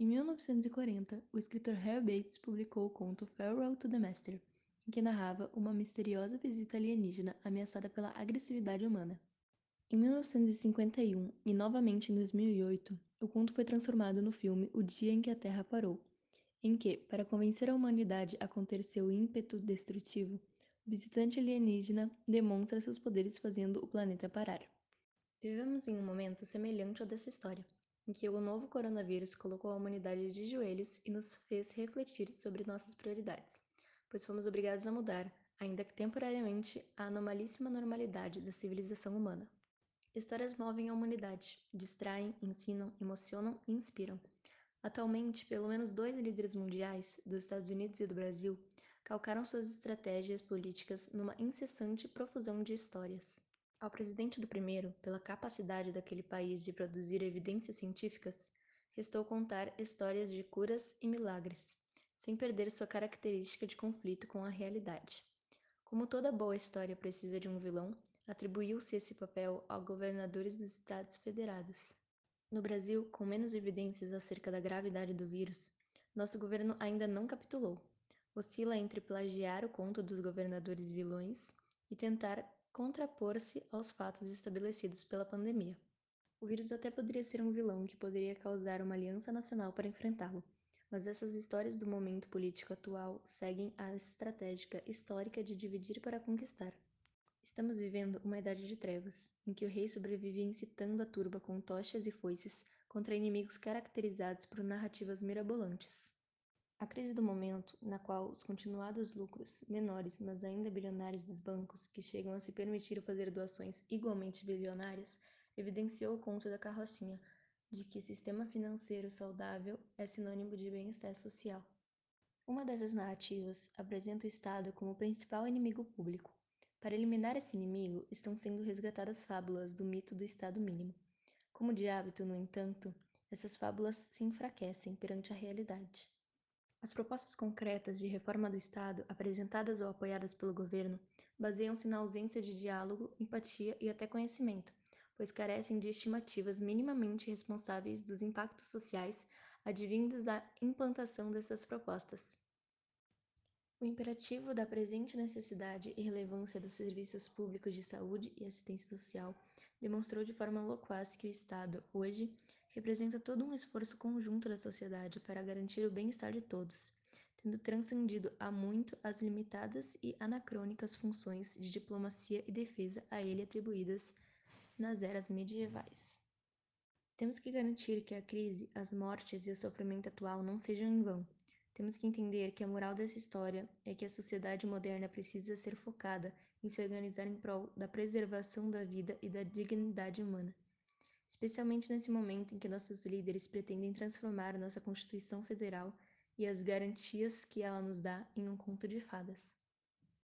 Em 1940, o escritor Harry Bates publicou o conto Farewell to the Master, em que narrava uma misteriosa visita alienígena ameaçada pela agressividade humana. Em 1951 e novamente em 2008, o conto foi transformado no filme O Dia em que a Terra Parou, em que, para convencer a humanidade a conter seu ímpeto destrutivo, o visitante alienígena demonstra seus poderes fazendo o planeta parar. Vivemos em um momento semelhante ao dessa história, em que o novo coronavírus colocou a humanidade de joelhos e nos fez refletir sobre nossas prioridades, pois fomos obrigados a mudar, ainda que temporariamente, a anomalíssima normalidade da civilização humana. Histórias movem a humanidade, distraem, ensinam, emocionam e inspiram. Atualmente, pelo menos dois líderes mundiais, dos Estados Unidos e do Brasil, calcaram suas estratégias políticas numa incessante profusão de histórias. Ao presidente do primeiro, pela capacidade daquele país de produzir evidências científicas, restou contar histórias de curas e milagres, sem perder sua característica de conflito com a realidade. Como toda boa história precisa de um vilão, atribuiu-se esse papel a governadores dos Estados Federados. No Brasil, com menos evidências acerca da gravidade do vírus, nosso governo ainda não capitulou. Oscila entre plagiar o conto dos governadores vilões e tentar contrapor-se aos fatos estabelecidos pela pandemia. O vírus até poderia ser um vilão que poderia causar uma aliança nacional para enfrentá-lo, mas essas histórias do momento político atual seguem a estratégia histórica de dividir para conquistar. Estamos vivendo uma idade de trevas, em que o rei sobrevive incitando a turba com tochas e foices contra inimigos caracterizados por narrativas mirabolantes. A crise do momento, na qual os continuados lucros, menores mas ainda bilionários dos bancos, que chegam a se permitir fazer doações igualmente bilionárias, evidenciou o conto da carrochinha de que sistema financeiro saudável é sinônimo de bem-estar social. Uma dessas narrativas apresenta o Estado como o principal inimigo público. Para eliminar esse inimigo, estão sendo resgatadas fábulas do mito do Estado mínimo. Como de hábito, no entanto, essas fábulas se enfraquecem perante a realidade. As propostas concretas de reforma do Estado, apresentadas ou apoiadas pelo governo, baseiam-se na ausência de diálogo, empatia e até conhecimento, pois carecem de estimativas minimamente responsáveis dos impactos sociais advindos da implantação dessas propostas. O imperativo da presente necessidade e relevância dos serviços públicos de saúde e assistência social demonstrou de forma loquaz que o Estado, hoje, representa todo um esforço conjunto da sociedade para garantir o bem-estar de todos, tendo transcendido há muito as limitadas e anacrônicas funções de diplomacia e defesa a ele atribuídas nas eras medievais. Temos que garantir que a crise, as mortes e o sofrimento atual não sejam em vão. Temos que entender que a moral dessa história é que a sociedade moderna precisa ser focada em se organizar em prol da preservação da vida e da dignidade humana especialmente nesse momento em que nossos líderes pretendem transformar nossa Constituição Federal e as garantias que ela nos dá em um conto de fadas.